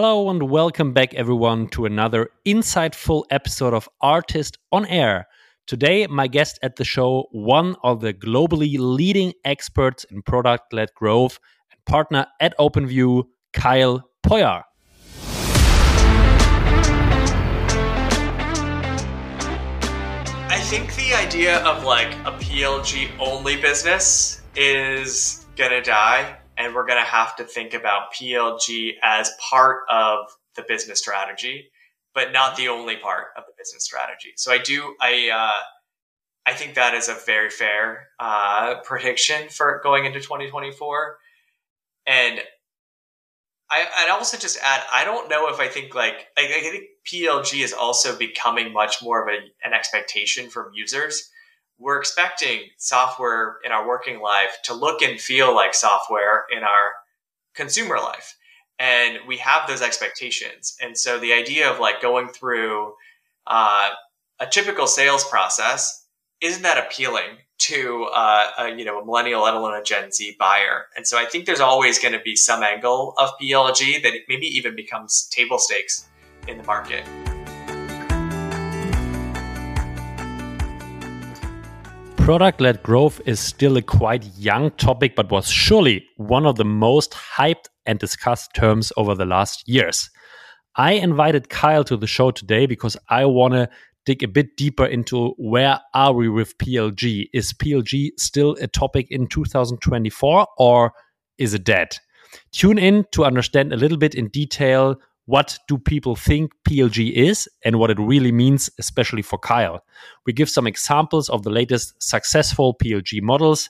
Hello and welcome back, everyone, to another insightful episode of ARRtist on Air. Today, my guest at the show, one of the globally leading experts in product led growth and partner at OpenView, Kyle Poyar. I think the idea of like a PLG only business is gonna die and we're going to have to think about PLG as part of the business strategy, but not the only part of the business strategy. So I do, I, uh, I think that is a very fair uh, prediction for going into 2024. And I, I'd also just add, I don't know if I think like, I, I think PLG is also becoming much more of a, an expectation from users we're expecting software in our working life to look and feel like software in our consumer life. And we have those expectations. And so the idea of like going through uh, a typical sales process isn't that appealing to uh, a, you know a millennial, let alone a Gen Z buyer. And so I think there's always going to be some angle of PLG that maybe even becomes table stakes in the market. Product led growth is still a quite young topic, but was surely one of the most hyped and discussed terms over the last years. I invited Kyle to the show today because I want to dig a bit deeper into where are we with PLG? Is PLG still a topic in 2024 or is it dead? Tune in to understand a little bit in detail what do people think PLG is and what it really means, especially for Kyle. We give some examples of the latest successful PLG models.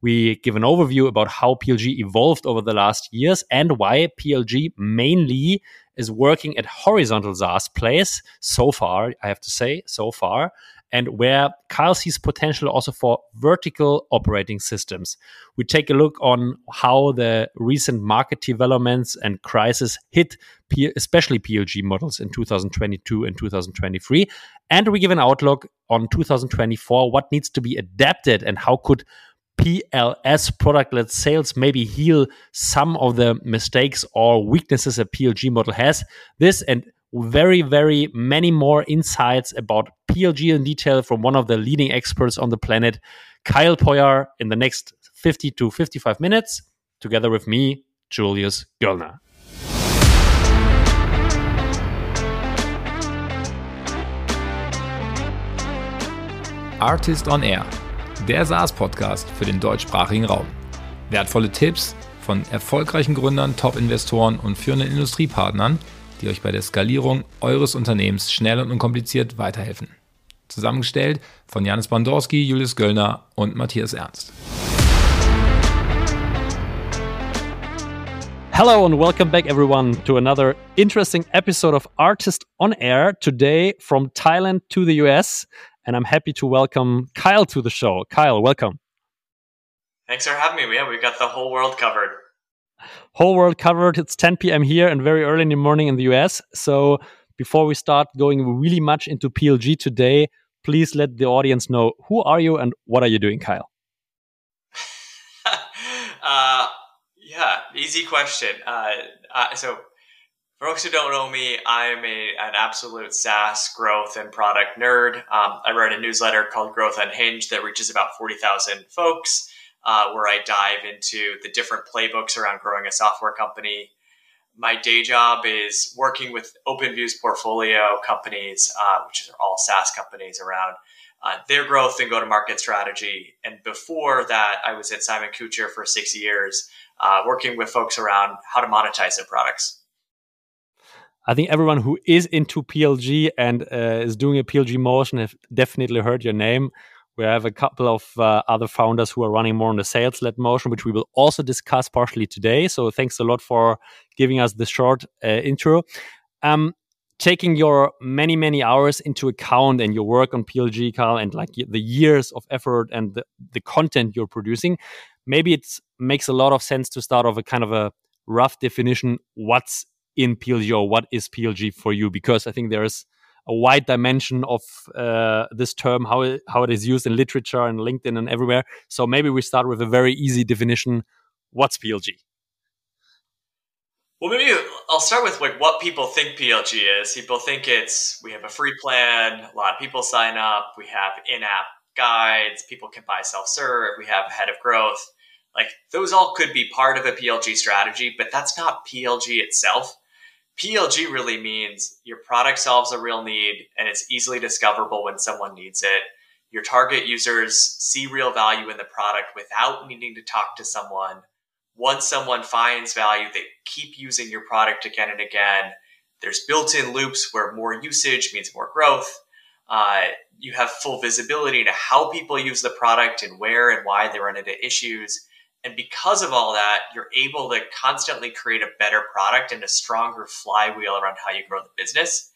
We give an overview about how PLG evolved over the last years and why PLG mainly is working at horizontal SaaS plays so far, I have to say, so far, and where Kyle sees potential also for vertical operating systems. We take a look on how the recent market developments and crisis hit especially PLG models in 2022 and 2023. And we give an outlook on 2024, what needs to be adapted and how could PLS product led sales maybe heal some of the mistakes or weaknesses a PLG model has. This and very, very many more insights about PLG in detail from one of the leading experts on the planet, Kyle Poyar, in the next 50 to 55 minutes, together with me, Julius Göllner. Artist on Air, der SaaS-Podcast für den deutschsprachigen Raum. Wertvolle Tipps von erfolgreichen Gründern, Top-Investoren und führenden Industriepartnern – die euch bei der Skalierung eures Unternehmens schnell und unkompliziert weiterhelfen. Zusammengestellt von Janis Bandorski, Julius Göllner und Matthias Ernst. Hello and welcome back, everyone, to another interesting episode of Artist on Air. Today from Thailand to the US. And I'm happy to welcome Kyle to the show. Kyle, welcome. Thanks for having me. Yeah, we've got the whole world covered whole world covered. It's 10 p.m. here and very early in the morning in the US. So before we start going really much into PLG today, please let the audience know who are you and what are you doing, Kyle? uh, yeah, easy question. Uh, uh, so for folks who don't know me, I'm a, an absolute SaaS growth and product nerd. Um, I write a newsletter called Growth Unhinged that reaches about 40,000 folks uh, where I dive into the different playbooks around growing a software company. My day job is working with OpenView's portfolio companies, uh, which are all SaaS companies around uh, their growth and go to market strategy. And before that, I was at Simon Kucher for six years, uh, working with folks around how to monetize their products. I think everyone who is into PLG and uh, is doing a PLG motion have definitely heard your name. We have a couple of uh, other founders who are running more on the sales led motion, which we will also discuss partially today. So thanks a lot for giving us the short uh, intro. Um, taking your many, many hours into account and your work on PLG, Kyle, and like the years of effort and the, the content you're producing, maybe it makes a lot of sense to start off a kind of a rough definition what's in PLG or what is PLG for you, because I think there's a wide dimension of uh, this term, how it, how it is used in literature and LinkedIn and everywhere. So maybe we start with a very easy definition. What's PLG? Well, maybe I'll start with like what people think PLG is. People think it's we have a free plan, a lot of people sign up, we have in-app guides, people can buy self-serve, we have head of growth. Like those all could be part of a PLG strategy, but that's not PLG itself. PLG really means your product solves a real need and it's easily discoverable when someone needs it. Your target users see real value in the product without needing to talk to someone. Once someone finds value, they keep using your product again and again. There's built in loops where more usage means more growth. Uh, you have full visibility into how people use the product and where and why they run into issues. And because of all that, you're able to constantly create a better product and a stronger flywheel around how you grow the business.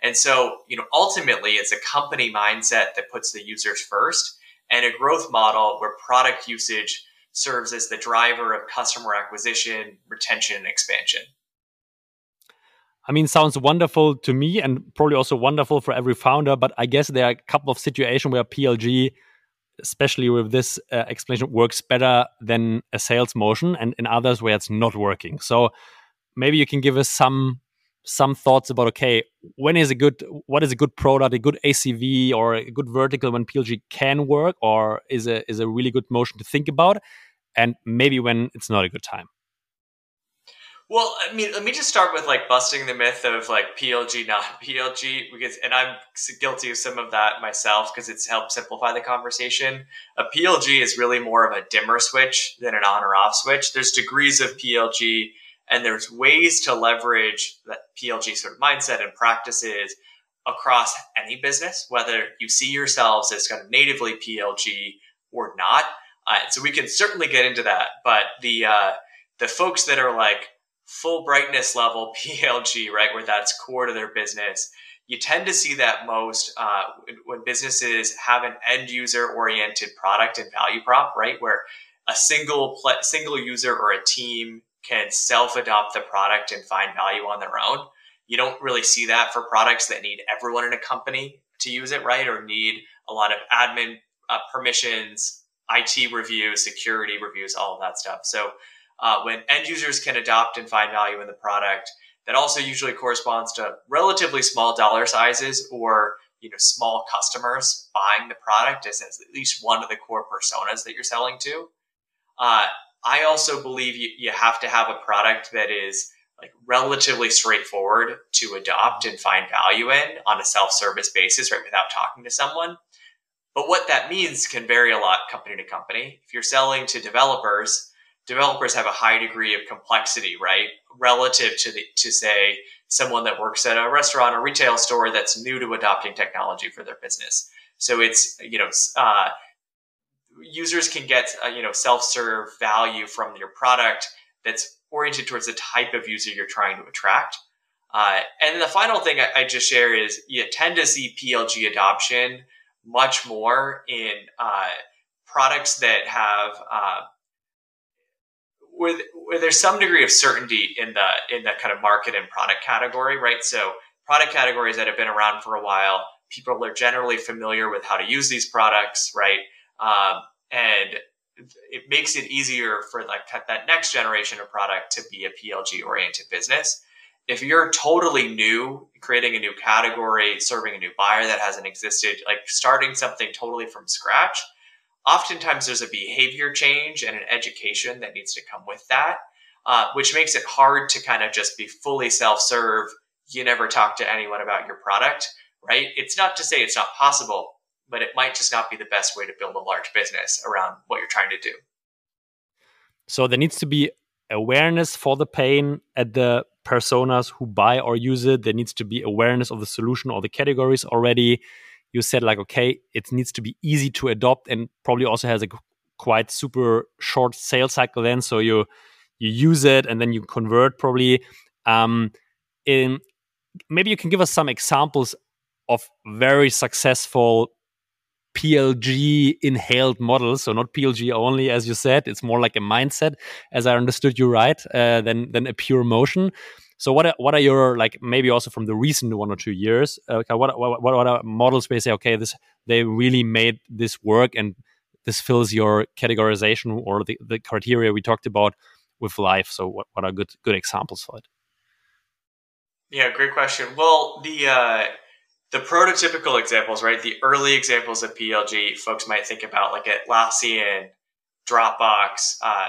And so, you know, ultimately it's a company mindset that puts the users first and a growth model where product usage serves as the driver of customer acquisition, retention, and expansion. I mean, sounds wonderful to me and probably also wonderful for every founder. But I guess there are a couple of situations where PLG especially with this uh, explanation, works better than a sales motion, and in others where it's not working. So maybe you can give us some some thoughts about okay, when is a good what is a good product, a good ACV, or a good vertical when PLG can work, or is a is a really good motion to think about, and maybe when it's not a good time. Well, I mean, let me just start with like busting the myth of like PLG, not PLG, because, and I'm guilty of some of that myself because it's helped simplify the conversation. A PLG is really more of a dimmer switch than an on or off switch. There's degrees of PLG and there's ways to leverage that PLG sort of mindset and practices across any business, whether you see yourselves as kind of natively PLG or not. Uh, so we can certainly get into that, but the, uh, the folks that are like, full brightness level PLG, right, where that's core to their business. You tend to see that most uh, when businesses have an end user oriented product and value prop, right, where a single pl- single user or a team can self adopt the product and find value on their own. You don't really see that for products that need everyone in a company to use it, right, or need a lot of admin uh, permissions, IT reviews, security reviews, all of that stuff. So uh, when end users can adopt and find value in the product, that also usually corresponds to relatively small dollar sizes or you know small customers buying the product as, as at least one of the core personas that you're selling to. Uh, I also believe you, you have to have a product that is like relatively straightforward to adopt and find value in on a self-service basis, right? Without talking to someone. But what that means can vary a lot company to company. If you're selling to developers, developers have a high degree of complexity, right? Relative to the, to say someone that works at a restaurant or retail store that's new to adopting technology for their business. So it's, you know, uh, users can get, uh, you know, self-serve value from your product that's oriented towards the type of user you're trying to attract. Uh, and then the final thing I, I, just share is you tend to see PLG adoption much more in uh, products that have uh, where, there's some degree of certainty in the in the kind of market and product category, right? So product categories that have been around for a while, people are generally familiar with how to use these products, right? Um, and it makes it easier for like that next generation of product to be a PLG oriented business. If you're totally new, creating a new category, serving a new buyer that hasn't existed, like starting something totally from scratch, oftentimes there's a behavior change and an education that needs to come with that, uh, which makes it hard to kind of just be fully self serve. You never talk to anyone about your product, right? It's not to say it's not possible, but it might just not be the best way to build a large business around what you're trying to do. So there needs to be awareness for the pain at the personas who buy or use it. There needs to be awareness of the solution or the categories already you said like okay it needs to be easy to adopt and probably also has a quite super short sales cycle then so you you use it and then you convert probably um in maybe you can give us some examples of very successful PLG inhaled models, so not PLG only, as you said. It's more like a mindset, as I understood you right, uh, than than a pure motion. So what are, what are your like maybe also from the recent one or two years? Uh, what, what what are models where you say okay this they really made this work and this fills your categorization or the, the criteria we talked about with life. So what, what are good good examples for it? Yeah, great question. Well, the uh, the prototypical examples, right? The early examples of PLG, folks might think about like Atlassian, Dropbox. Uh,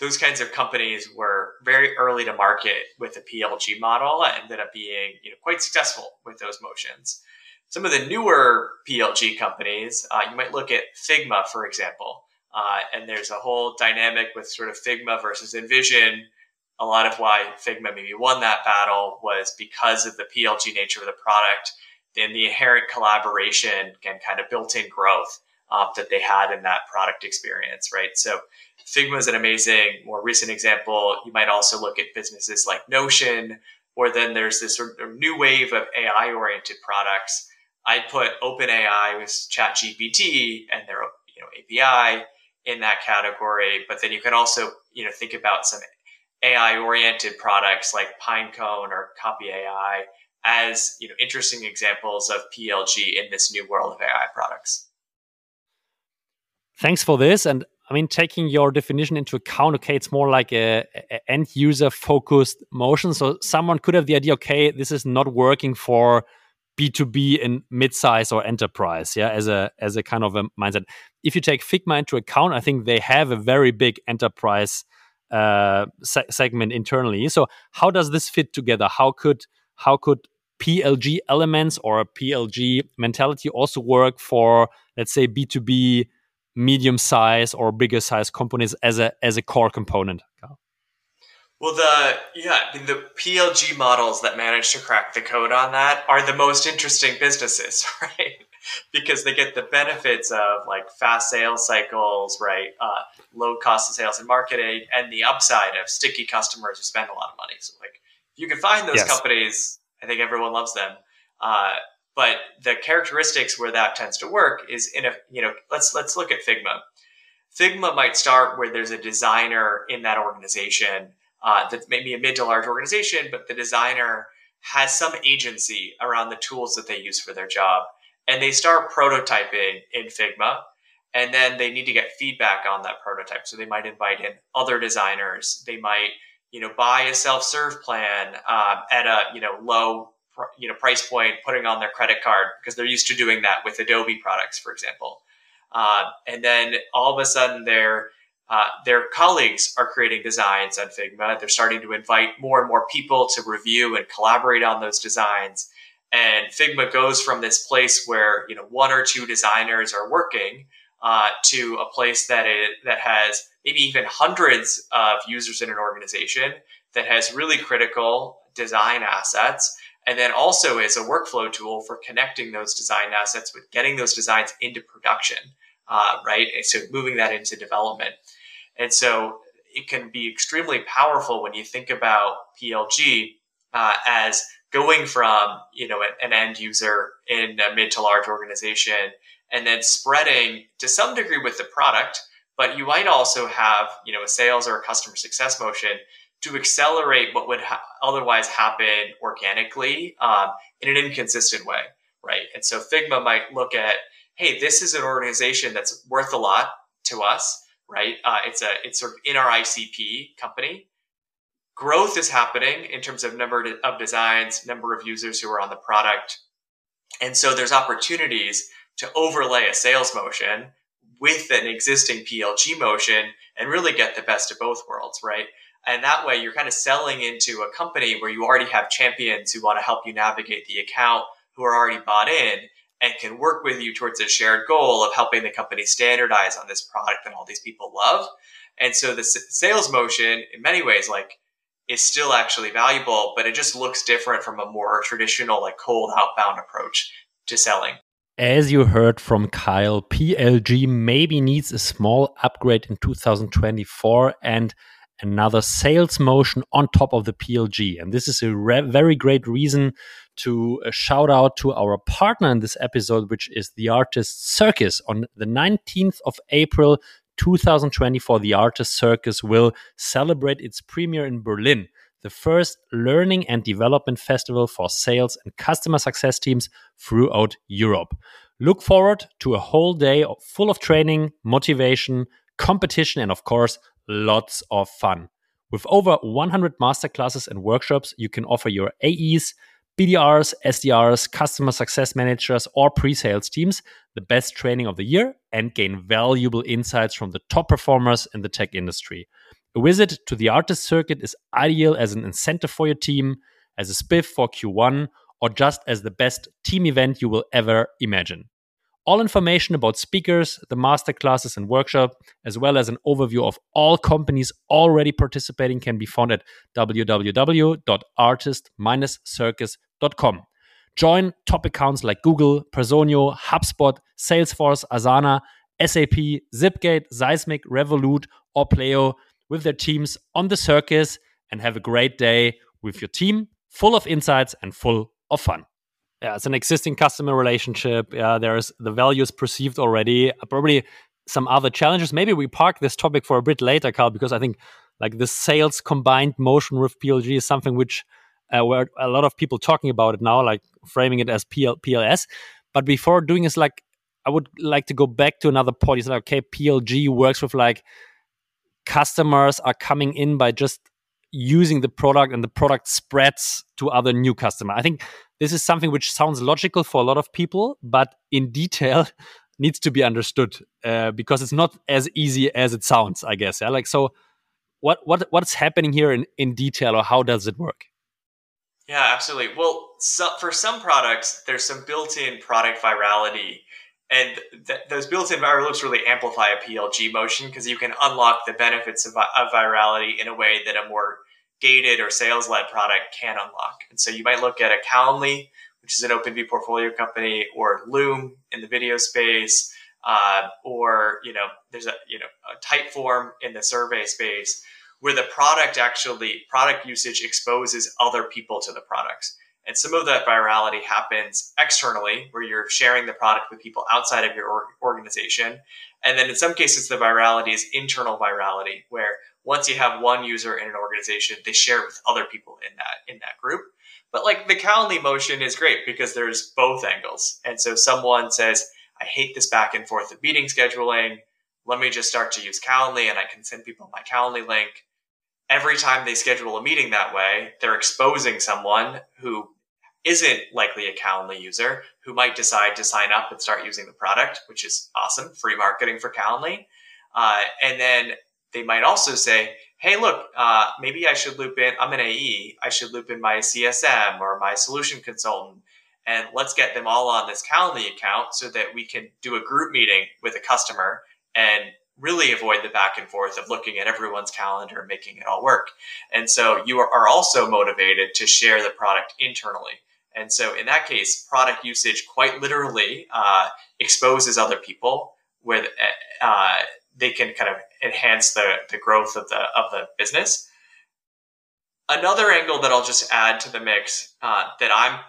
those kinds of companies were very early to market with the PLG model and ended up being you know, quite successful with those motions. Some of the newer PLG companies, uh, you might look at Figma, for example, uh, and there's a whole dynamic with sort of Figma versus InVision. A lot of why Figma maybe won that battle was because of the PLG nature of the product and the inherent collaboration and kind of built-in growth that they had in that product experience, right? So Figma is an amazing, more recent example. You might also look at businesses like Notion, or then there's this sort of new wave of AI oriented products. I put OpenAI with ChatGPT and their you know API in that category, but then you can also you know think about some AI oriented products like Pinecone or Copy AI as you know interesting examples of PLG in this new world of AI products. Thanks for this. And I mean, taking your definition into account, okay, it's more like a, a end user focused motion. So someone could have the idea, okay, this is not working for B2B in mid-size or enterprise, yeah, as a as a kind of a mindset. If you take Figma into account, I think they have a very big enterprise uh, se segment internally. So how does this fit together? How could how could PLG elements or a PLG mentality also work for let's say B2B medium size or bigger size companies as a as a core component? Well, the yeah, the PLG models that manage to crack the code on that are the most interesting businesses, right? because they get the benefits of like fast sales cycles, right? Uh, low cost of sales and marketing, and the upside of sticky customers who spend a lot of money. So, like, if you can find those yes. companies, I think everyone loves them. Uh, but the characteristics where that tends to work is in a you know let's let's look at Figma. Figma might start where there's a designer in that organization uh, that's maybe a mid to large organization, but the designer has some agency around the tools that they use for their job, and they start prototyping in Figma, and then they need to get feedback on that prototype. So they might invite in other designers. They might you know buy a self serve plan um, at a you know low you know price point putting on their credit card because they're used to doing that with Adobe products, for example. Uh, and then all of a sudden, their uh, their colleagues are creating designs on Figma. They're starting to invite more and more people to review and collaborate on those designs. And Figma goes from this place where you know one or two designers are working uh, to a place that it, that has maybe even hundreds of users in an organization that has really critical design assets and then also is a workflow tool for connecting those design assets with getting those designs into production, uh, right? And so moving that into development. And so it can be extremely powerful when you think about PLG uh, as going from you know an end user in a mid to large organization and then spreading to some degree with the product but you might also have you know a sales or a customer success motion to accelerate what would ha- otherwise happen organically um, in an inconsistent way, right? And so Figma might look at, hey, this is an organization that's worth a lot to us, right? Uh, it's a it's sort of in our ICP company. Growth is happening in terms of number of designs, number of users who are on the product, and so there's opportunities to overlay a sales motion with an existing PLG motion and really get the best of both worlds, right? And that way you're kind of selling into a company where you already have champions who want to help you navigate the account, who are already bought in and can work with you towards a shared goal of helping the company standardize on this product that all these people love. And so the sales motion in many ways, like is still actually valuable, but it just looks different from a more traditional, like cold outbound approach to selling. As you heard from Kyle, PLG maybe needs a small upgrade in 2024 and another sales motion on top of the PLG. And this is a very great reason to uh, shout out to our partner in this episode, which is the ARRtist Circus. On the 19th of April 2024, the ARRtist Circus will celebrate its premiere in Berlin, the first learning and development festival for sales and customer success teams throughout Europe. Look forward to a whole day full of training, motivation, competition, and of course, lots of fun. With over 100 masterclasses and workshops, you can offer your AEs, BDRs, SDRs, customer success managers, or pre sales teams the best training of the year and gain valuable insights from the top performers in the tech industry. A visit to the artist circuit is ideal as an incentive for your team, as a spiff for Q1, or just as the best team event you will ever imagine. All information about speakers, the masterclasses and workshop, as well as an overview of all companies already participating can be found at www.artist-circus.com. Join top accounts like Google, Personio, HubSpot, Salesforce, Asana, SAP, Zipgate, Seismic, Revolut, or Pleo with their teams on the circus and have a great day with your team, full of insights and full of fun. Yeah, it's an existing customer relationship. Yeah, there's the values perceived already. Probably some other challenges. Maybe we park this topic for a bit later, Kyle, because I think like the sales combined motion with PLG is something which uh, where a lot of people talking about it now, like framing it as PL- PLS. But before doing this, like I would like to go back to another point. You said, okay, PLG works with like customers are coming in by just using the product and the product spreads to other new customer. I think this is something which sounds logical for a lot of people, but in detail needs to be understood uh, because it's not as easy as it sounds. I guess. Yeah. Like so, what what what's happening here in in detail, or how does it work? Yeah, absolutely. Well, so for some products, there's some built-in product virality and th- those built-in viral loops really amplify a PLG motion because you can unlock the benefits of, of virality in a way that a more gated or sales-led product can unlock. And so you might look at a Calendly, which is an OpenView portfolio company, or Loom in the video space, uh, or you know, there's a you know a Typeform in the survey space, where the product actually product usage exposes other people to the products. And some of that virality happens externally, where you're sharing the product with people outside of your organization. And then in some cases, the virality is internal virality, where once you have one user in an organization, they share it with other people in that in that group. But like the Calendly motion is great because there's both angles. And so someone says, I hate this back and forth of meeting scheduling. Let me just start to use Calendly and I can send people my Calendly link every time they schedule a meeting that way, they're exposing someone who isn't likely a Calendly user who might decide to sign up and start using the product, which is awesome, free marketing for Calendly. Uh, and then they might also say, hey, look, uh, maybe I should loop in, I'm an AE, I should loop in my CSM or my solution consultant, and let's get them all on this Calendly account so that we can do a group meeting with a customer and really avoid the back and forth of looking at everyone's calendar and making it all work. And so you are also motivated to share the product internally. And so in that case, product usage quite literally uh, exposes other people where uh, they can kind of enhance the, the growth of the of the business. Another angle that I'll just add to the mix uh, that I'm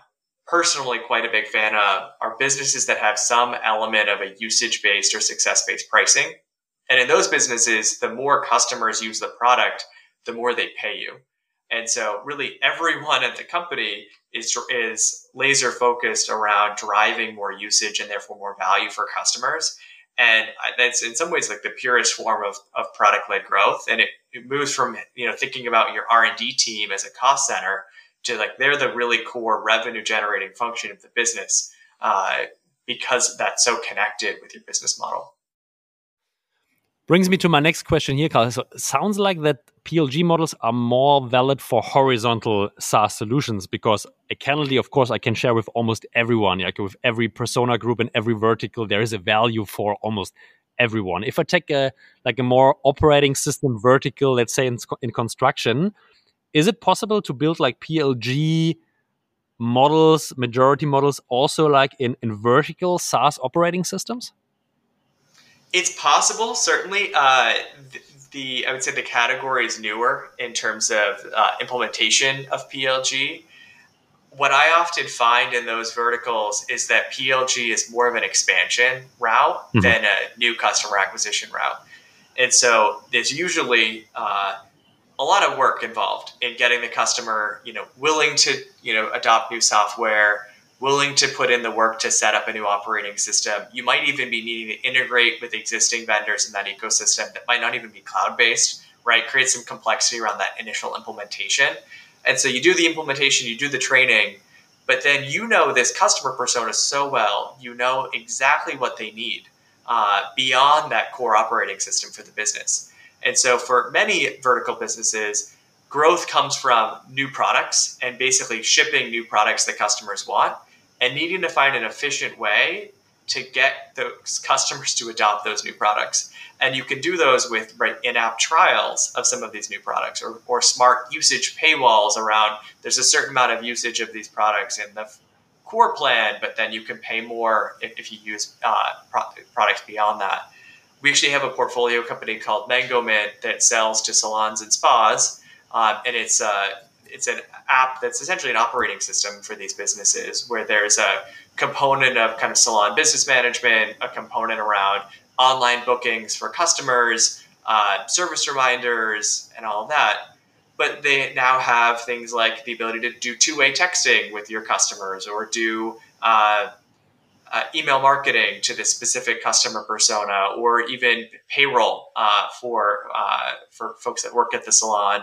personally quite a big fan of are businesses that have some element of a usage based or success based pricing. And in those businesses, the more customers use the product, the more they pay you. And so really everyone at the company is, is laser focused around driving more usage and therefore more value for customers. And that's in some ways like the purest form of, of product led growth. And it, it moves from, you know, thinking about your R and D team as a cost center to like, they're the really core revenue generating function of the business, uh, because that's so connected with your business model. Brings me to my next question here, Kyle. So sounds like that PLG models are more valid for horizontal SaaS solutions because uh, a Calendly, of course, I can share with almost everyone. Like with every persona group and every vertical, there is a value for almost everyone. If I take a like a more operating system vertical, let's say in, in construction, is it possible to build like PLG models, majority models, also like in, in vertical SaaS operating systems? It's possible, certainly. Uh, the, the, I would say the category is newer in terms of uh, implementation of PLG. What I often find in those verticals is that PLG is more of an expansion route mm-hmm. than a new customer acquisition route, and so there's usually uh, a lot of work involved in getting the customer, you know, willing to you know adopt new software willing to put in the work to set up a new operating system. You might even be needing to integrate with existing vendors in that ecosystem that might not even be cloud based, right? Creates some complexity around that initial implementation. And so you do the implementation, you do the training, but then you know this customer persona so well, you know exactly what they need uh, beyond that core operating system for the business. And so for many vertical businesses, growth comes from new products and basically shipping new products that customers want and needing to find an efficient way to get those customers to adopt those new products. And you can do those with right, in-app trials of some of these new products or, or smart usage paywalls around there's a certain amount of usage of these products in the core plan, but then you can pay more if, if you use uh, pro- products beyond that. We actually have a portfolio company called Mangomint that sells to salons and spas, um, and it's uh, it's an app that's essentially an operating system for these businesses where there's a component of kind of salon business management, a component around online bookings for customers, uh, service reminders, and all of that. But they now have things like the ability to do two way texting with your customers or do uh, uh, email marketing to this specific customer persona or even payroll uh, for, uh, for folks that work at the salon.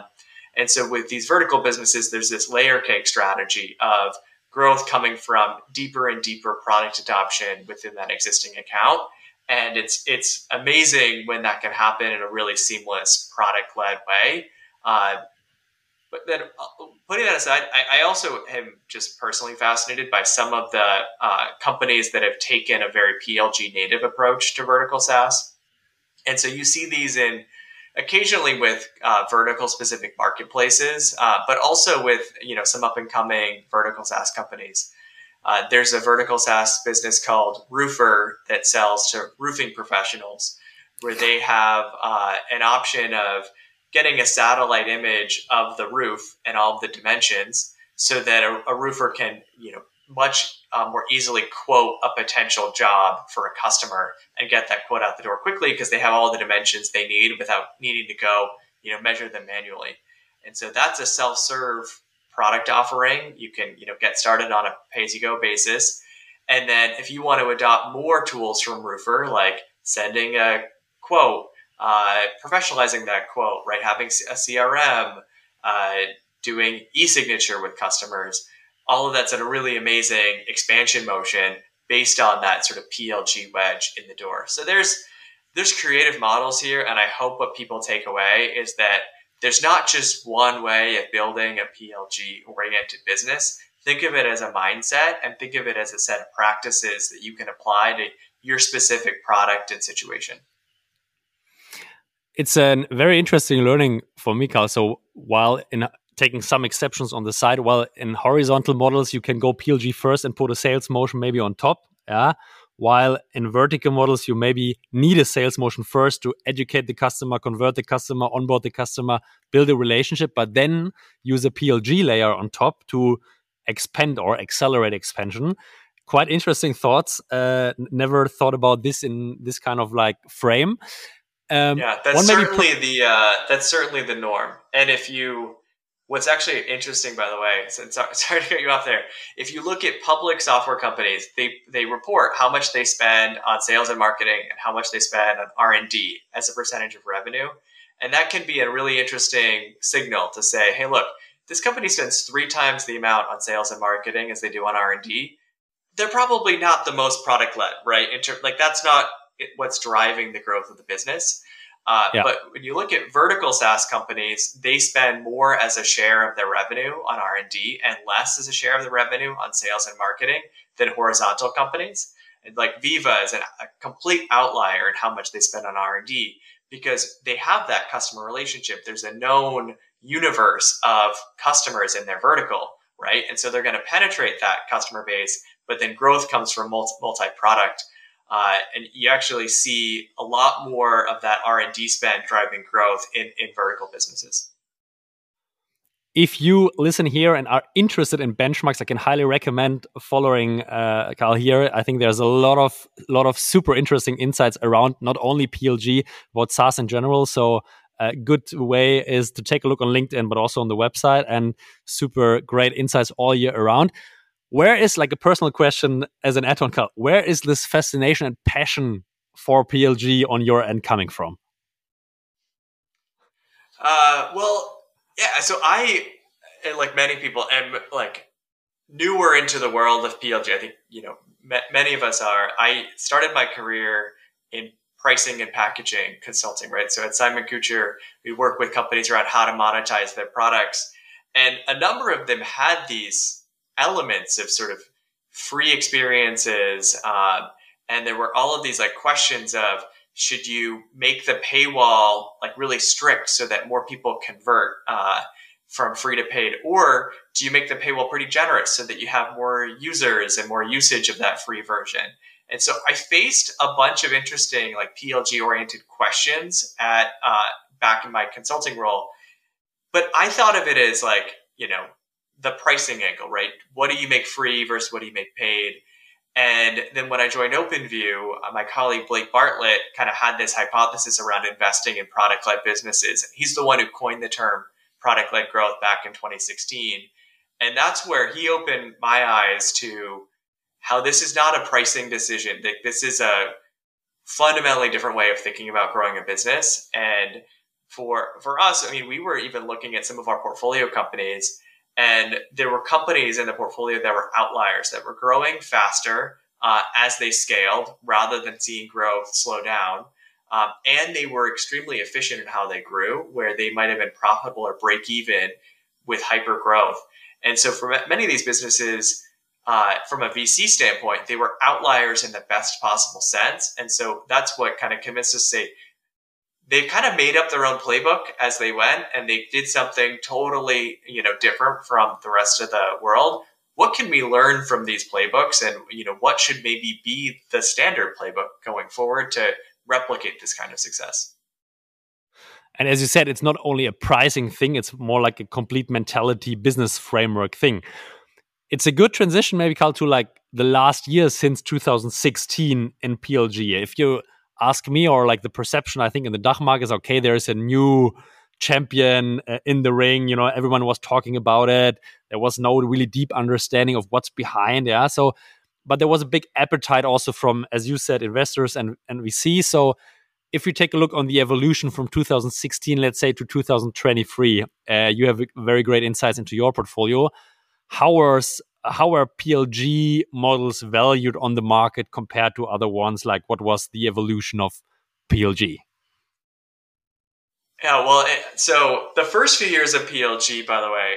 And so with these vertical businesses, there's this layer cake strategy of growth coming from deeper and deeper product adoption within that existing account. And it's it's amazing when that can happen in a really seamless product led way. Uh, but then uh, putting that aside, I, I, also am just personally fascinated by some of the uh, companies that have taken a very PLG native approach to vertical SaaS. And so you see these in occasionally with uh, vertical specific marketplaces, uh, but also with you know some up and coming vertical SaaS companies. Uh, there's a vertical SaaS business called Roofr that sells to roofing professionals, where they have uh, an option of getting a satellite image of the roof and all of the dimensions, so that a, a roofer can you know much uh, more easily quote a potential job for a customer and get that quote out the door quickly because they have all the dimensions they need without needing to go, you know, measure them manually. And so that's a self-serve product offering. You can, you know, get started on a pay-as-you-go basis. And then if you want to adopt more tools from Roofr, like sending a quote, uh, professionalizing that quote, right, having a CRM, uh, doing e-signature with customers, all of that's at a really amazing expansion motion based on that sort of PLG wedge in the door. So there's there's creative models here, and I hope what people take away is that there's not just one way of building a PLG oriented business. Think of it as a mindset and think of it as a set of practices that you can apply to your specific product and situation. It's a very interesting learning for me, Kyle. So while in taking some exceptions on the side. Well, in horizontal models, you can go PLG first and put a sales motion maybe on top. Yeah. While in vertical models, you maybe need a sales motion first to educate the customer, convert the customer, onboard the customer, build a relationship, but then use a PLG layer on top to expand or accelerate expansion. Quite interesting thoughts. Uh, never thought about this in this kind of like frame. Um, yeah, that's certainly the uh, that's certainly the norm. And if you What's actually interesting, by the way, so, sorry to cut you off there. If you look at public software companies, they they report how much they spend on sales and marketing and how much they spend on R and D as a percentage of revenue, and that can be a really interesting signal to say, hey, look, this company spends three times the amount on sales and marketing as they do on R and D. They're probably not the most product led, right? Inter- like that's not what's driving the growth of the business. Uh, yeah. But when you look at vertical SaaS companies, they spend more as a share of their revenue on R and D and less as a share of the revenue on sales and marketing than horizontal companies. And like Veeva is an, a complete outlier in how much they spend on R and D because they have that customer relationship. There's a known universe of customers in their vertical, right? And so they're going to penetrate that customer base, but then growth comes from multi product uh, and you actually see a lot more of that r&d spend driving growth in, in vertical businesses if you listen here and are interested in benchmarks, I can highly recommend following uh, Kyle here. I think there's a lot of lot of super interesting insights around not only PLG but SaaS in general. So a good way is to take a look on LinkedIn, but also on the website, and super great insights all year around where is like a personal question as an add-on card where is this fascination and passion for plg on your end coming from Uh, well, yeah. So I, like many people, am like newer into the world of PLG. I think you know many of us are. I started my career in pricing and packaging consulting, right? So at Simon Kucher, we work with companies around how to monetize their products, and a number of them had these elements of sort of free experiences, um, and there were all of these like questions of should you make the paywall like really strict so that more people convert uh, from free to paid? Or do you make the paywall pretty generous so that you have more users and more usage of that free version? And so i faced a bunch of interesting like plg oriented questions at uh, back in my consulting role but i thought of it as like you know the pricing angle right what do you make free versus what do you make paid and then when I joined OpenView, uh, my colleague Blake Bartlett kind of had this hypothesis around investing in product led businesses. He's the one who coined the term product led growth back in 2016. And that's where he opened my eyes to how this is not a pricing decision. This is a fundamentally different way of thinking about growing a business. And for for us, I mean, we were even looking at some of our portfolio companies and there were companies in the portfolio that were outliers that were growing faster uh, as they scaled rather than seeing growth slow down. Um, and they were extremely efficient in how they grew, where they might have been profitable or break even with hyper growth. And so, for many of these businesses, uh, from a VC standpoint, they were outliers in the best possible sense. And so that's what kind of convinced us to say, they kind of made up their own playbook as they went and they did something totally you know different from the rest of the world. What can we learn from these playbooks and you know what should maybe be the standard playbook going forward to replicate this kind of success? And as you said it's not only a pricing thing it's more like a complete mentality business framework thing. It's a good transition maybe Kyle to like the last year since 2016 in plg if you ask me or like the perception i think in the DACH market is okay there's a new champion uh, in the ring you know everyone was talking about it. There was no really deep understanding of what's behind yeah. So but there was a big appetite also from as you said investors and and vc so if you take a look on the evolution from 2016 let's say to 2023 uh, you have very great insights into your portfolio. How was how are PLG models valued on the market compared to other ones? Like, what was the evolution of PLG? Yeah, well, it, so the first few years of PLG, by the way,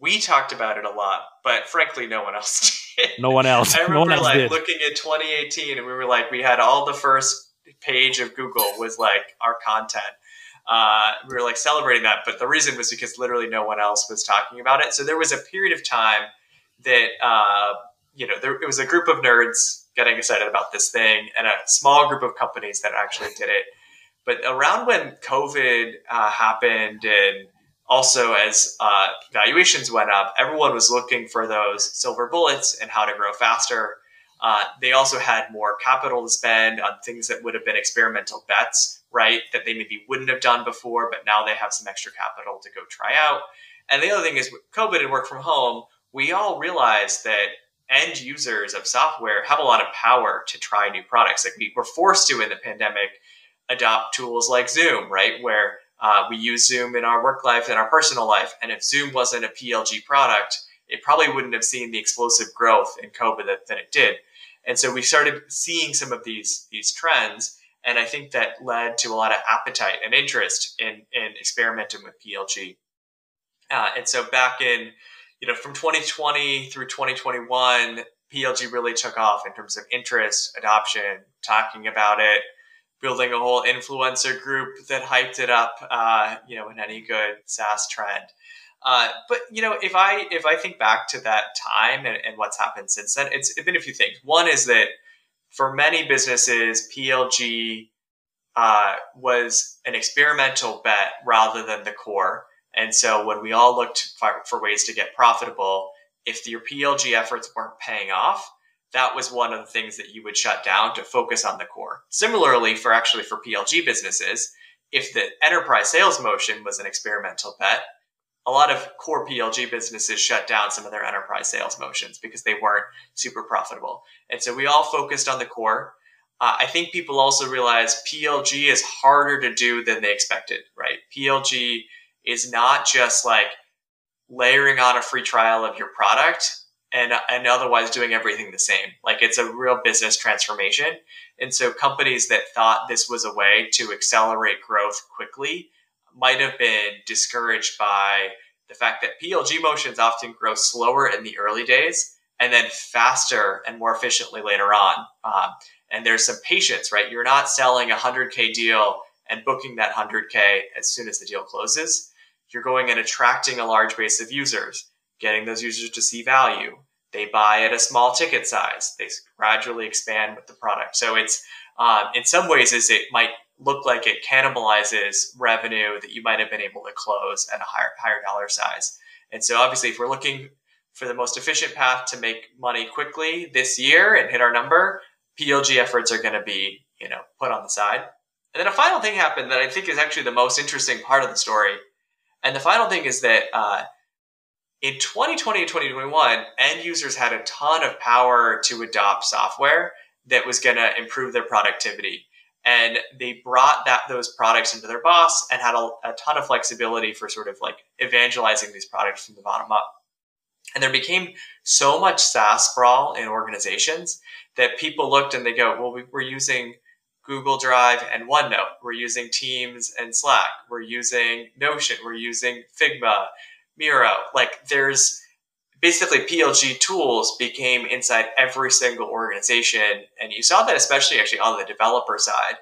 we talked about it a lot, but frankly, no one else did. No one else. I remember no else like did. looking at 2018, and we were like, we had all the first page of Google was like our content. Uh, we were like celebrating that, but the reason was because literally no one else was talking about it. So there was a period of time that uh, you know there it was a group of nerds getting excited about this thing and a small group of companies that actually did it. But around when COVID uh, happened and also as uh, valuations went up, everyone was looking for those silver bullets and how to grow faster. Uh, they also had more capital to spend on things that would have been experimental bets, right? That they maybe wouldn't have done before, but now they have some extra capital to go try out. And the other thing is, with COVID and work from home, we all realize that end users of software have a lot of power to try new products. Like we were forced to in the pandemic adopt tools like Zoom, right? Where uh, we use Zoom in our work life and our personal life. And if Zoom wasn't a PLG product, it probably wouldn't have seen the explosive growth in COVID that, that it did. And so we started seeing some of these these trends. And I think that led to a lot of appetite and interest in, in experimenting with PLG. Uh, and so back in you know, from 2020 through 2021, PLG really took off in terms of interest, adoption, talking about it, building a whole influencer group that hyped it up, uh, you know, in any good SaaS trend. Uh, but you know, if I if I think back to that time and, and what's happened since then, it's been a few things. One is that for many businesses, PLG uh, was an experimental bet rather than the core. And so when we all looked for, for ways to get profitable, if your PLG efforts weren't paying off, that was one of the things that you would shut down to focus on the core. Similarly, for actually for PLG businesses, if the enterprise sales motion was an experimental bet, a lot of core PLG businesses shut down some of their enterprise sales motions because they weren't super profitable. And so we all focused on the core. uh, I think people also realize PLG is harder to do than they expected, right? PLG is not just like layering on a free trial of your product and, and otherwise doing everything the same. Like it's a real business transformation. And so companies that thought this was a way to accelerate growth quickly might have been discouraged by the fact that PLG motions often grow slower in the early days and then faster and more efficiently later on. Um, and there's some patience, right? You're not selling a 100K deal and booking that 100K as soon as the deal closes. You're going and attracting a large base of users, getting those users to see value. They buy at a small ticket size. They gradually expand with the product. So it's, um, in some ways, is it might look like it cannibalizes revenue that you might have been able to close at a higher higher dollar size. And so obviously if we're looking for the most efficient path to make money quickly this year and hit our number, PLG efforts are going to be, you know, put on the side. And then a final thing happened that I think is actually the most interesting part of the story. And the final thing is that uh, in 2020 and 2021, end users had a ton of power to adopt software that was going to improve their productivity and they brought that those products into their boss and had a, a, ton of flexibility for sort of like evangelizing these products from the bottom up. And there became so much SaaS sprawl in organizations that people looked and they go, well, we, we're using Google Drive and OneNote. We're using Teams and Slack. We're using Notion. We're using Figma, Miro. Like there's basically PLG tools became inside every single organization. And you saw that especially actually on the developer side.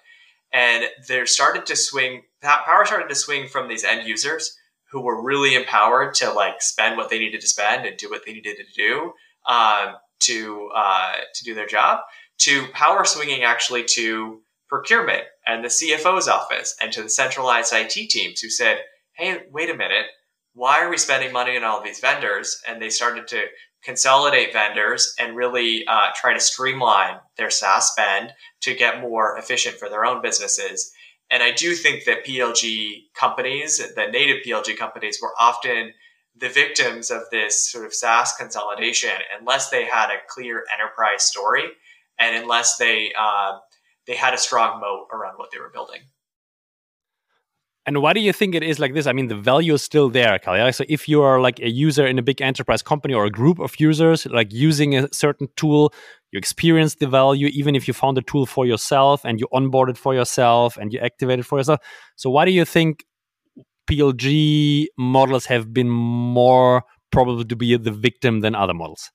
And there started to swing, power started to swing from these end users who were really empowered to like spend what they needed to spend and do what they needed to do um, to, uh, to do their job to power swinging actually to procurement and the CFO's office and to the centralized IT teams who said, Hey, wait a minute why are we spending money on all these vendors? And they started to consolidate vendors and really uh, try to streamline their SaaS spend to get more efficient for their own businesses. And I do think that PLG companies, the native PLG companies, were often the victims of this sort of SaaS consolidation unless they had a clear enterprise story and unless they uh, they had a strong moat around what they were building. And why do you think it is like this? I mean, the value is still there, Kyle. So if you are like a user in a big enterprise company or a group of users, like using a certain tool, you experience the value, even if you found a tool for yourself and you onboard it for yourself and you activate it for yourself. So why do you think PLG models have been more probable to be the victim than other models?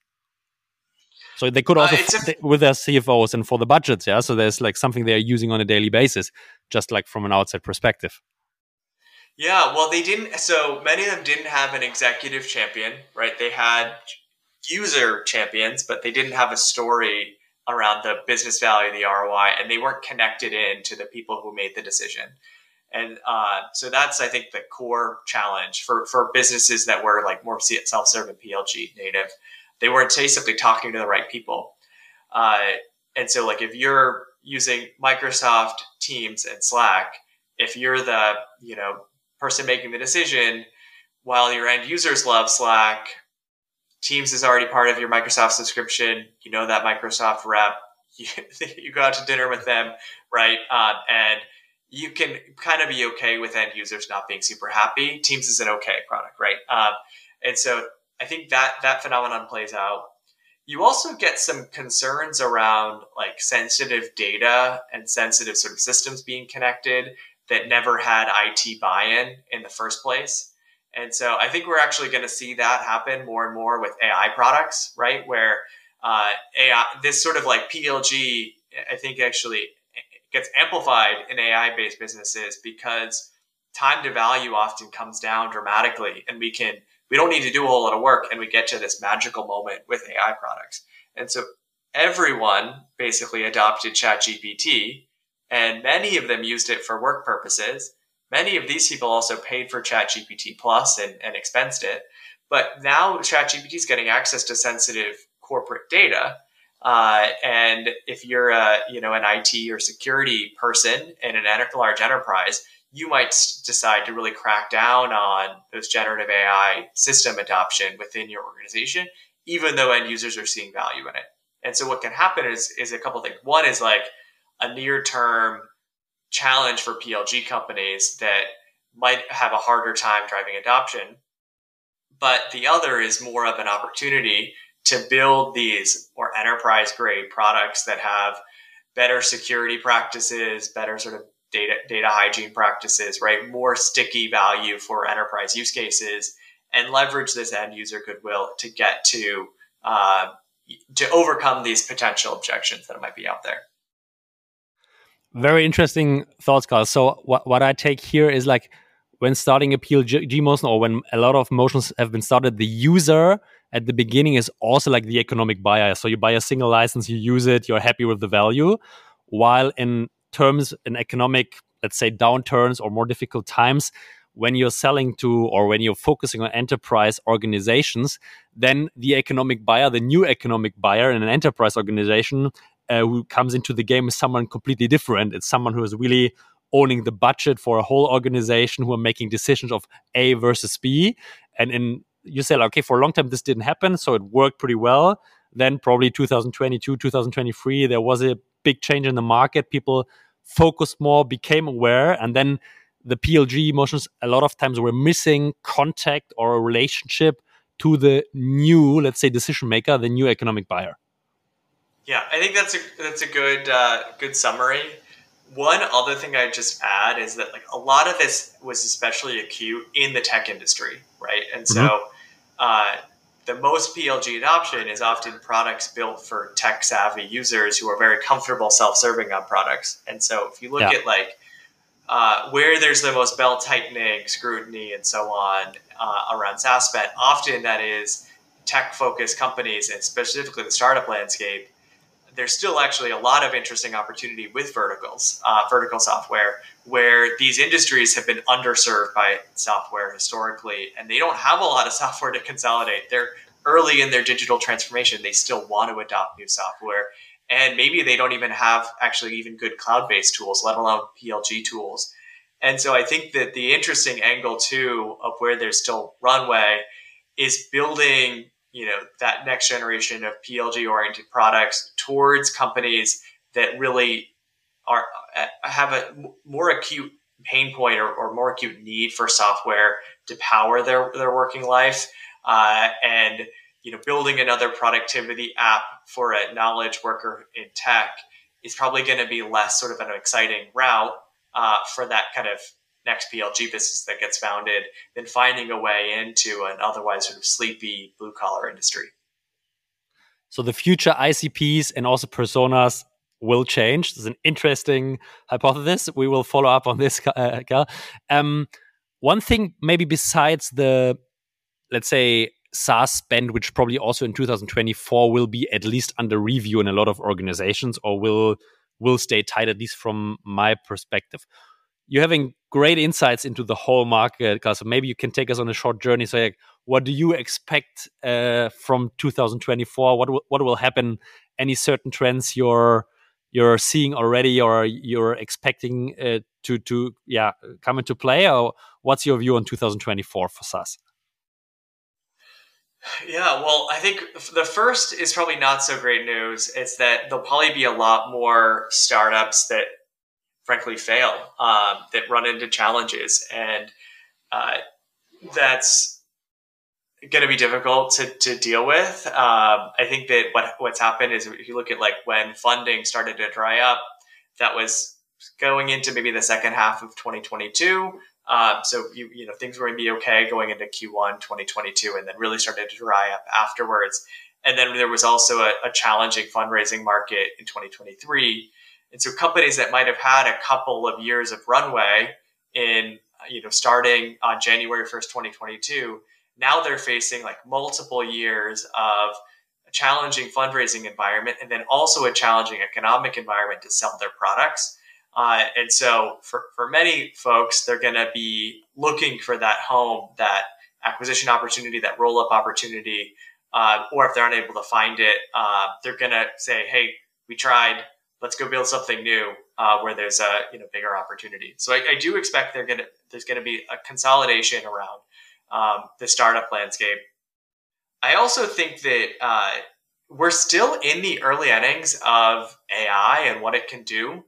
So they could also uh, a- with their CFOs and for the budgets, yeah. So there's like something they are using on a daily basis, just like from an outside perspective. Yeah, well, they didn't. So many of them didn't have an executive champion, right? They had user champions, but they didn't have a story around the business value, the ROI, and they weren't connected in to the people who made the decision. And uh, so that's, I think, the core challenge for, for businesses that were like more self-serve and PLG native. They weren't basically talking to the right people. Uh, and so, like, if you're using Microsoft Teams and Slack, if you're the you know person making the decision, while your end users love Slack, Teams is already part of your Microsoft subscription. You know that Microsoft rep. You, you go out to dinner with them, right? Um, and you can kind of be okay with end users not being super happy. Teams is an okay product, right? Um, and so I think that that phenomenon plays out. You also get some concerns around like sensitive data and sensitive sort of systems being connected that never had IT buy-in in the first place. And so I think we're actually going to see that happen more and more with AI products, right? Where uh, AI, this sort of like PLG, I think actually gets amplified in AI-based businesses because time to value often comes down dramatically, and we can we don't need to do a whole lot of work, and we get to this magical moment with AI products. And so everyone basically adopted ChatGPT and many of them used it for work purposes. Many of these people also paid for ChatGPT Plus and, and expensed it. But now ChatGPT is getting access to sensitive corporate data. Uh, and if you're a, you know, an IT or security person in an enter- large enterprise, you might decide to really crack down on those generative AI system adoption within your organization, even though end users are seeing value in it. And so what can happen is, is a couple things. One is like, a near term challenge for PLG companies that might have a harder time driving adoption. But the other is more of an opportunity to build these more enterprise grade products that have better security practices, better sort of data data hygiene practices, right? More sticky value for enterprise use cases, and leverage this end user goodwill to get to uh, to overcome these potential objections that might be out there. Very interesting thoughts, Kyle. So what what I take here is like when starting a PLG motion or when a lot of motions have been started, the user at the beginning is also like the economic buyer. So you buy a single license, you use it, you're happy with the value. While in terms in economic, let's say downturns or more difficult times, when you're selling to or when you're focusing on enterprise organizations, then the economic buyer, the new economic buyer in an enterprise organization uh, who comes into the game is someone completely different. It's someone who is really owning the budget for a whole organization who are making decisions of A versus B. And in you say, okay, for a long time this didn't happen, so it worked pretty well. Then probably 2022, 2023, there was a big change in the market. People focused more, became aware, and then the PLG emotions a lot of times were missing contact or a relationship to the new, let's say, decision maker, the new economic buyer. Yeah, I think that's a that's a good uh, good summary. One other thing I'd just add is that like a lot of this was especially acute in the tech industry, right? And so mm-hmm. uh, the most PLG adoption is often products built for tech savvy users who are very comfortable self serving on products. And so if you look yeah. at like uh, where there's the most belt tightening, scrutiny, and so on uh, around SaaS spend, often that is tech focused companies and specifically the startup landscape there's still actually a lot of interesting opportunity with verticals, uh, vertical software, where these industries have been underserved by software historically, and they don't have a lot of software to consolidate. They're early in their digital transformation. They still want to adopt new software, and maybe they don't even have actually even good cloud-based tools, let alone PLG tools. And so I think that the interesting angle too of where there's still runway is building you know that next generation of PLG oriented products towards companies that really are uh, have a more acute pain point or, or more acute need for software to power their their working life uh, and you know building another productivity app for a knowledge worker in tech is probably going to be less sort of an exciting route uh, for that kind of next PLG business that gets founded than finding a way into an otherwise sort of sleepy blue collar industry. So the future ICPs and also personas will change. It's an interesting hypothesis. We will follow up on this, uh. Um, one thing, maybe besides the, let's say, SaaS spend, which probably also in 2024 will be at least under review in a lot of organizations, or will will stay tight, at least from my perspective you're having great insights into the whole market, because maybe you can take us on a short journey. So, like, what do you expect uh, from 2024? What what will happen? Any certain trends you're you're seeing already, or you're expecting uh, to to yeah come into play, or what's your view on 2024 for SaaS? Yeah, well, I think the first is probably not so great news. It's that there'll probably be a lot more startups that frankly fail um, that run into challenges and uh, that's going to be difficult to, to deal with. Um, i think that what, what's happened is if you look at like when funding started to dry up that was going into maybe the second half of 2022 um, so you, you know things were going to be okay going into q1 2022 and then really started to dry up afterwards. And then there was also a, a challenging fundraising market in 2023 and so companies that might have had a couple of years of runway in, you know, starting on January 1st, 2022, now they're facing like multiple years of a challenging fundraising environment and then also a challenging economic environment to sell their products. Uh, and so for, for many folks, they're going to be looking for that home, that acquisition opportunity, that roll up opportunity. Uh, or if they're unable to find it, uh, they're going to say, Hey, we tried, let's go build something new uh, where there's a you know bigger opportunity. So I, I do expect they're gonna there's gonna be a consolidation around um, the startup landscape. I also think that uh, we're still in the early innings of AI and what it can do.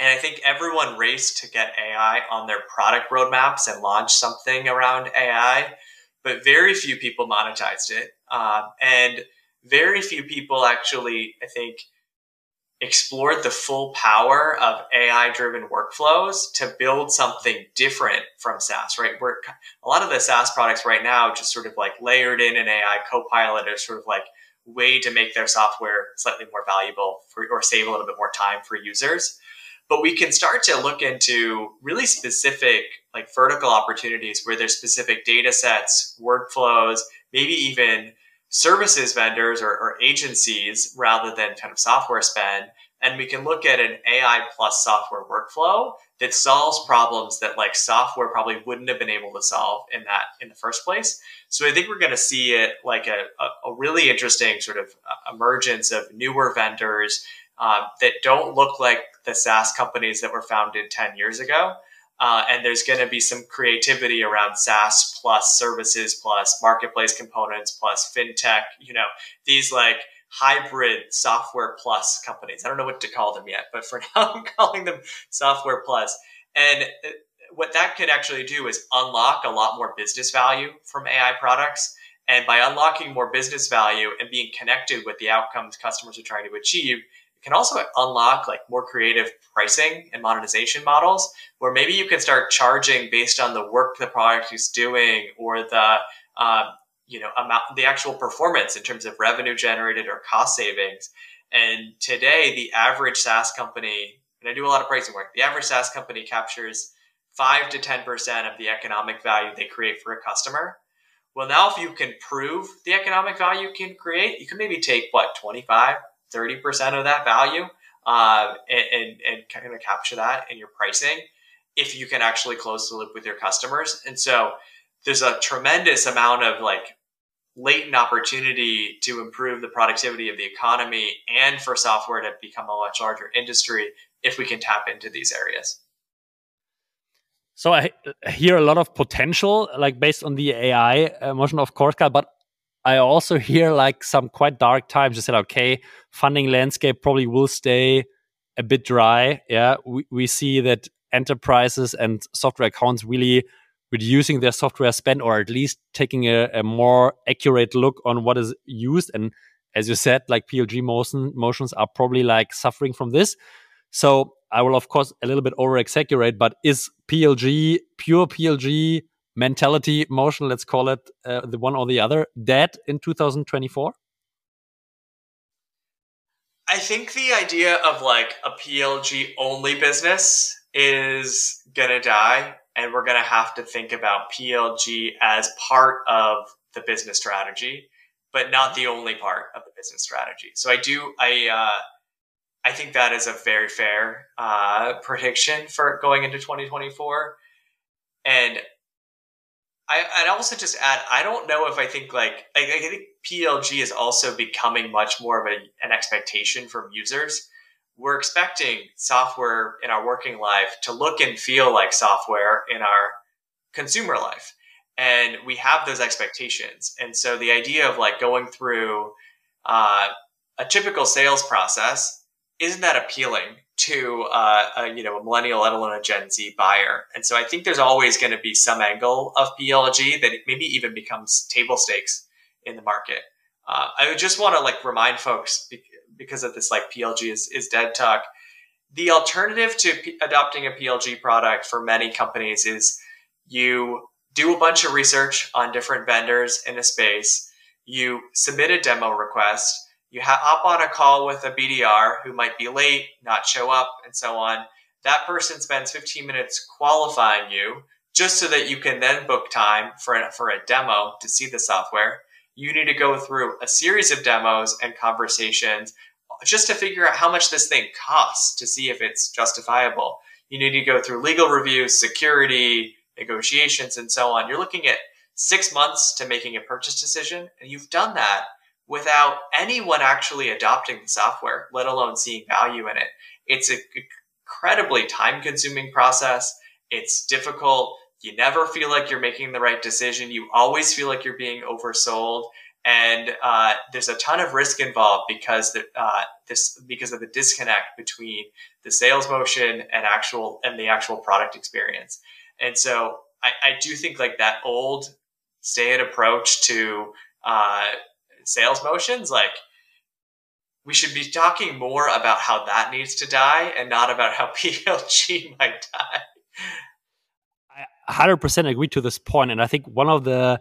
And I think everyone raced to get AI on their product roadmaps and launch something around AI, but very few people monetized it. Um, and very few people actually, I think, explored the full power of AI driven workflows to build something different from SaaS, right? Where a lot of the SaaS products right now just sort of like layered in an AI copilot or sort of like way to make their software slightly more valuable for, or save a little bit more time for users. But we can start to look into really specific like vertical opportunities where there's specific data sets, workflows, maybe even services vendors or, or agencies rather than kind of software spend. And we can look at an AI plus software workflow that solves problems that like software probably wouldn't have been able to solve in that in the first place. So I think we're going to see it like a, a, really interesting sort of uh, emergence of newer vendors uh, that don't look like the SaaS companies that were founded 10 years ago. Uh, and there's going to be some creativity around SaaS plus services plus marketplace components plus fintech, you know, these like hybrid software plus companies. I don't know what to call them yet, but for now I'm calling them software plus. And uh, what that could actually do is unlock a lot more business value from AI products. And by unlocking more business value and being connected with the outcomes customers are trying to achieve, can also unlock like more creative pricing and monetization models where maybe you can start charging based on the work the product is doing or the um, you know amount the actual performance in terms of revenue generated or cost savings. And today the average saas company and i do a lot of pricing work the average saas company captures 5 to 10% of the economic value they create for a customer. Well now if you can prove the economic value you can create you can maybe take what 25 30% of that value uh, and, and, and kind of capture that in your pricing if you can actually close the loop with your customers. And so there's a tremendous amount of like latent opportunity to improve the productivity of the economy and for software to become a much larger industry if we can tap into these areas. So I hear a lot of potential, like based on the AI uh, motion of course, but I also hear like some quite dark times. You said, okay, funding landscape probably will stay a bit dry. Yeah, we, we see that enterprises and software accounts really reducing their software spend or at least taking a, a, more accurate look on what is used. And as you said, like PLG motion, motions are probably like suffering from this. So I will, of course, a little bit over exaggerate, but is PLG, pure PLG, mentality motion, let's call it uh, the one or the other, dead in 2024? I think the idea of like a PLG only business is going to die. And we're going to have to think about PLG as part of the business strategy, but not the only part of the business strategy. So I do, I, uh, I think that is a very fair uh, prediction for going into 2024. And I, would also just add, I don't know if I think like I, I, think PLG is also becoming much more of a, an expectation from users. We're expecting software in our working life to look and feel like software in our consumer life, and we have those expectations. And so the idea of like going through uh, a typical sales process isn't that appealing to uh, a, you know a millennial, let alone a Gen Z buyer. And so I think there's always going to be some angle of PLG that maybe even becomes table stakes in the market. Uh, I just want to like remind folks because of this like PLG is, is dead talk. The alternative to P- adopting a PLG product for many companies is you do a bunch of research on different vendors in a space, you submit a demo request, you hop on a call with a BDR who might be late, not show up, and so on. That person spends 15 minutes qualifying you just so that you can then book time for a, for a demo to see the software. You need to go through a series of demos and conversations just to figure out how much this thing costs to see if it's justifiable. You need to go through legal reviews, security, negotiations, and so on. You're looking at six months to making a purchase decision, and you've done that without anyone actually adopting the software, let alone seeing value in it. It's an incredibly time consuming process. It's difficult. You never feel like you're making the right decision. You always feel like you're being oversold. and uh, there's a ton of risk involved because the, uh, this because of the disconnect between the sales motion and actual and the actual product experience. And so I, I do think like that old staid approach to uh, sales motions, like we should be talking more about how that needs to die and not about how PLG might die. I 100% agree to this point, and I think one of the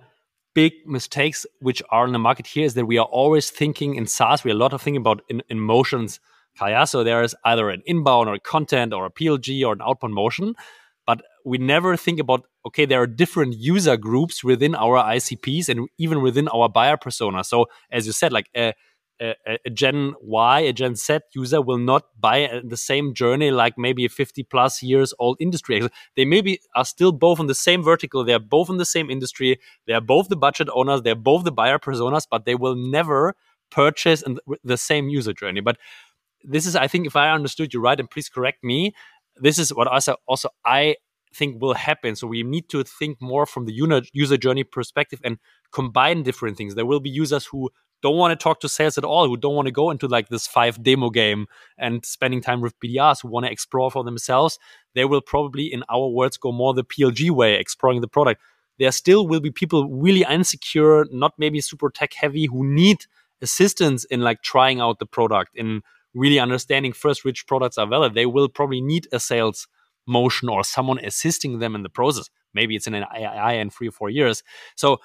big mistakes which are in the market here is that we are always thinking in SaaS. We are a lot of thinking about in, in motions. Kyle. So there is either an inbound or a content or a PLG or an outbound motion, but we never think about okay, there are different user groups within our ICPs and even within our buyer persona. So as you said, like a, a, a, Gen Y, a Gen Z user will not buy the same journey like maybe a 50 plus years old industry. They maybe are still both in the same vertical. They're both in the same industry. They're both the budget owners. They're both the buyer personas, but they will never purchase in the same user journey. But this is, I think, if I understood you right, and please correct me, this is what also, also I think will happen. So we need to think more from the user journey perspective and combine different things. There will be users who don't want to talk to sales at all, who don't want to go into like this five demo game and spending time with BDRs, who want to explore for themselves, they will probably, in our words, go more the PLG way, exploring the product. There still will be people really insecure, not maybe super tech heavy, who need assistance in like trying out the product, in really understanding first which products are valid. They will probably need a sales motion or someone assisting them in the process. Maybe it's in an AI in three or four years. So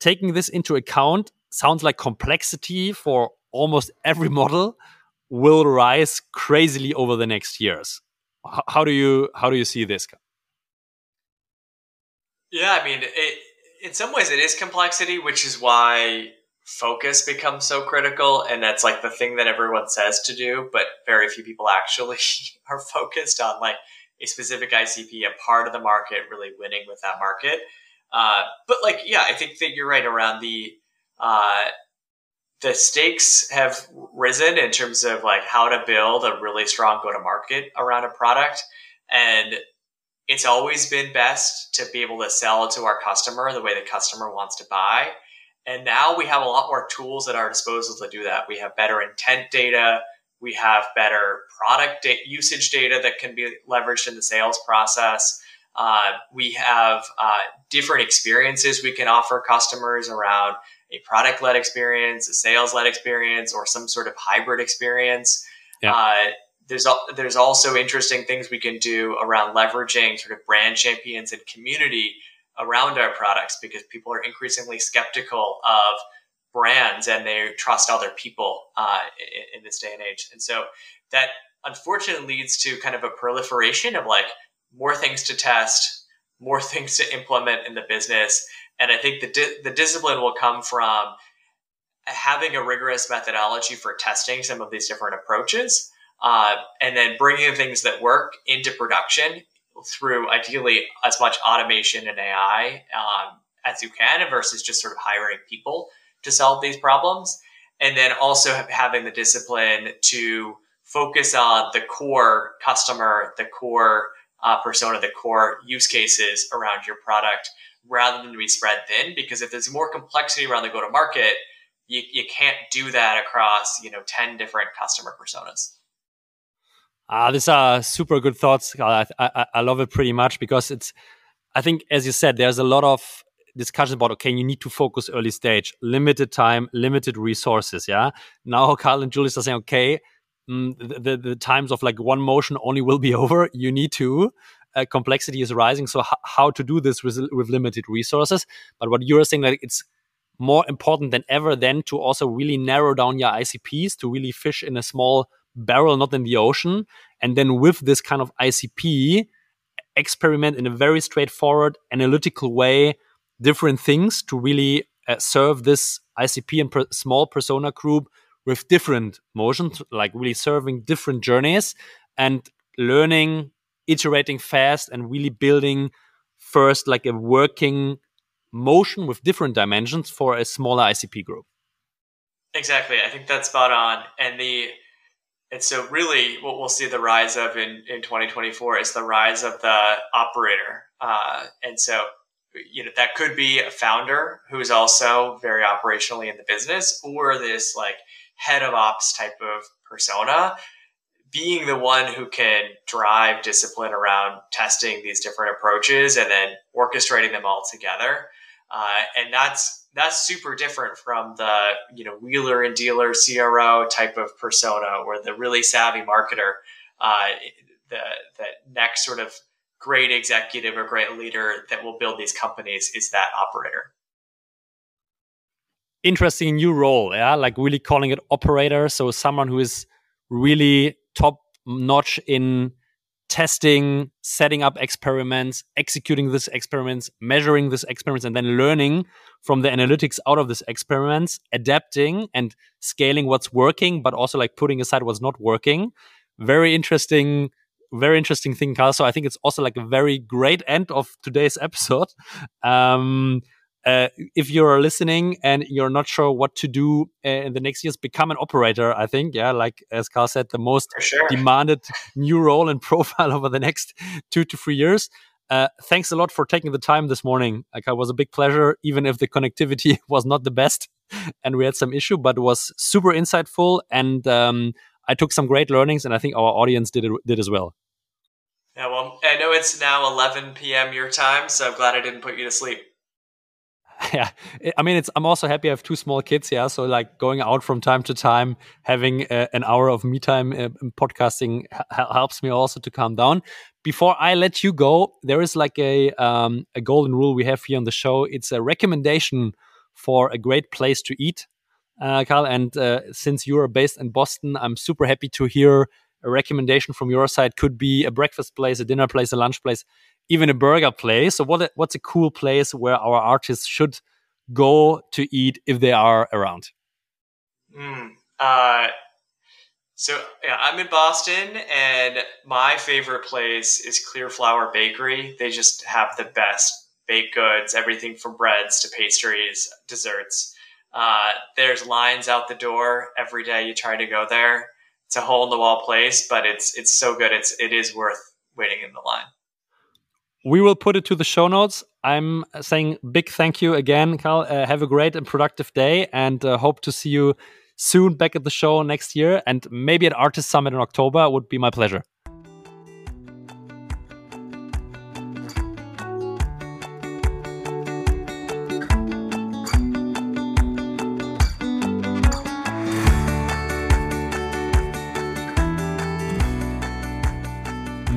taking this into account sounds like complexity for almost every model will rise crazily over the next years. How do you how do you see this? Yeah, I mean, it, in some ways, it is complexity, which is why focus becomes so critical, and that's like the thing that everyone says to do, but very few people actually are focused on like a specific ICP, a part of the market, really winning with that market. Uh, but like, yeah, I think that you're right around the uh, the stakes have risen in terms of like how to build a really strong go to market around a product. And it's always been best to be able to sell to our customer the way the customer wants to buy. And now we have a lot more tools at our disposal to do that. We have better intent data. We have better product da- usage data that can be leveraged in the sales process. Uh, we have uh, different experiences we can offer customers around a product led experience, a sales led experience, or some sort of hybrid experience. Yeah. Uh, there's there's also interesting things we can do around leveraging sort of brand champions and community around our products because people are increasingly skeptical of brands and they trust other people uh, in, in, this day and age. And so that unfortunately leads to kind of a proliferation of like more things to test, more things to implement in the business, and I think the, di- the discipline will come from having a rigorous methodology for testing some of these different approaches uh, and then bringing the things that work into production through ideally as much automation and AI um, as you can versus just sort of hiring people to solve these problems. And then also having the discipline to focus on the core customer, the core uh, persona, the core use cases around your product rather than to be spread thin. Because if there's more complexity around the go to market, you, you can't do that across you know 10 different customer personas. Ah, these are super good thoughts. I, I, I love it pretty much because it's, I think, as you said, there's a lot of discussion about okay, you need to focus early stage, limited time, limited resources. Yeah. Now Kyle and Julius are saying, okay, mm, the, the, the times of like one motion only will be over. You need to uh, complexity is rising. So how to do this with, with limited resources? But what you're saying, like it's more important than ever then to also really narrow down your ICPs to really fish in a small barrel, not in the ocean. And then with this kind of ICP, experiment in a very straightforward, analytical way, different things to really uh, serve this ICP and per small persona group with different motions, like really serving different journeys and learning iterating fast and really building first like a working motion with different dimensions for a smaller ICP group. Exactly. I think that's spot on. And the and so really what we'll see the rise of in, in 2024 is the rise of the operator. Uh, and so you know that could be a founder who is also very operationally in the business or this like head of ops type of persona being the one who can drive discipline around testing these different approaches and then orchestrating them all together uh, and that's that's super different from the you know wheeler and dealer cro type of persona or the really savvy marketer uh, the the next sort of great executive or great leader that will build these companies is that operator. Interesting new role, yeah, like really calling it operator. So someone who is really top notch in testing, setting up experiments, executing these experiments, measuring these experiments, and then learning from the analytics out of these experiments, adapting and scaling what's working, but also like putting aside what's not working. Very interesting very interesting thing, Kyle. So I think it's also like a very great end of today's episode. Um, uh, if you're listening and you're not sure what to do uh, in the next years, become an operator. I think, yeah, like as Kyle said, the most sure. demanded new role and profile over the next two to three years. Uh, thanks a lot for taking the time this morning. Like, it was a big pleasure, even if the connectivity was not the best and we had some issue, but it was super insightful. And um, I took some great learnings, and I think our audience did it, did as well. Yeah, well, I know it's now 11 p.m. your time, so I'm glad I didn't put you to sleep. Yeah, I mean, it's. I'm also happy I have two small kids. Yeah, so like going out from time to time, having uh, an hour of me time uh, podcasting helps me also to calm down. Before I let you go, there is like a um, a golden rule we have here on the show. It's a recommendation for a great place to eat, uh, Kyle. And uh, since you are based in Boston, I'm super happy to hear a recommendation from your side could be a breakfast place, a dinner place, a lunch place, even a burger place. So what what's a cool place where our ARRtists should go to eat if they are around? Mm, uh, so yeah, I'm in Boston, and my favorite place is Clear Flour Bakery. They just have the best baked goods, everything from breads to pastries, desserts. Uh, there's lines out the door every day. You try to go there it's a hole in the wall place, but it's it's so good. It's it is worth waiting in the line. We will put it to the show notes. I'm saying big thank you again, Kyle. Uh, have a great and productive day, and uh, hope to see you soon back at the show next year, and maybe at ARRtist Summit in October. Would be my pleasure.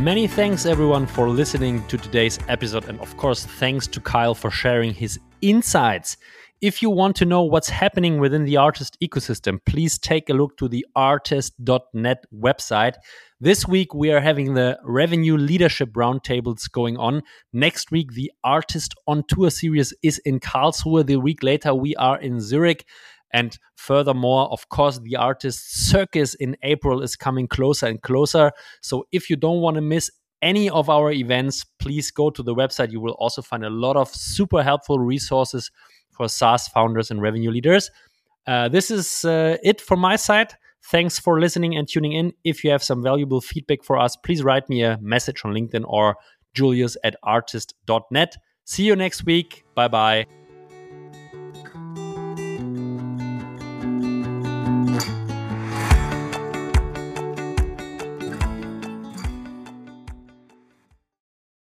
Many thanks everyone for listening to today's episode, and of course, thanks to Kyle for sharing his insights. If you want to know what's happening within the ARRtist ecosystem, please take a look to the arrtist.net website. This week, we are having the revenue leadership roundtables going on. Next week, the ARRtist on Tour series is in Karlsruhe. The week later, we are in Zurich. And furthermore, of course, the ARRtist Circus in April is coming closer and closer. So if you don't want to miss any of our events, please go to the website. You will also find a lot of super helpful resources for SaaS founders and revenue leaders. Uh, this is uh, it from my side. Thanks for listening and tuning in. If you have some valuable feedback for us, please write me a message on LinkedIn or julius at arrtist.net. See you next week. Bye bye.